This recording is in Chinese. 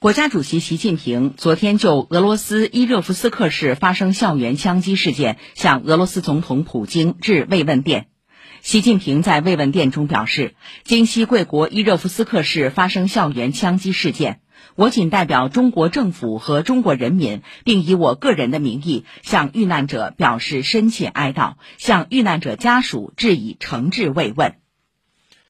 国家主席习近平昨天就俄罗斯伊热夫斯克市发生校园枪击事件向俄罗斯总统普京致慰问电。习近平在慰问电中表示，今夕贵国伊热夫斯克市发生校园枪击事件，我仅代表中国政府和中国人民，并以我个人的名义向遇难者表示深切哀悼，向遇难者家属致以诚挚慰问。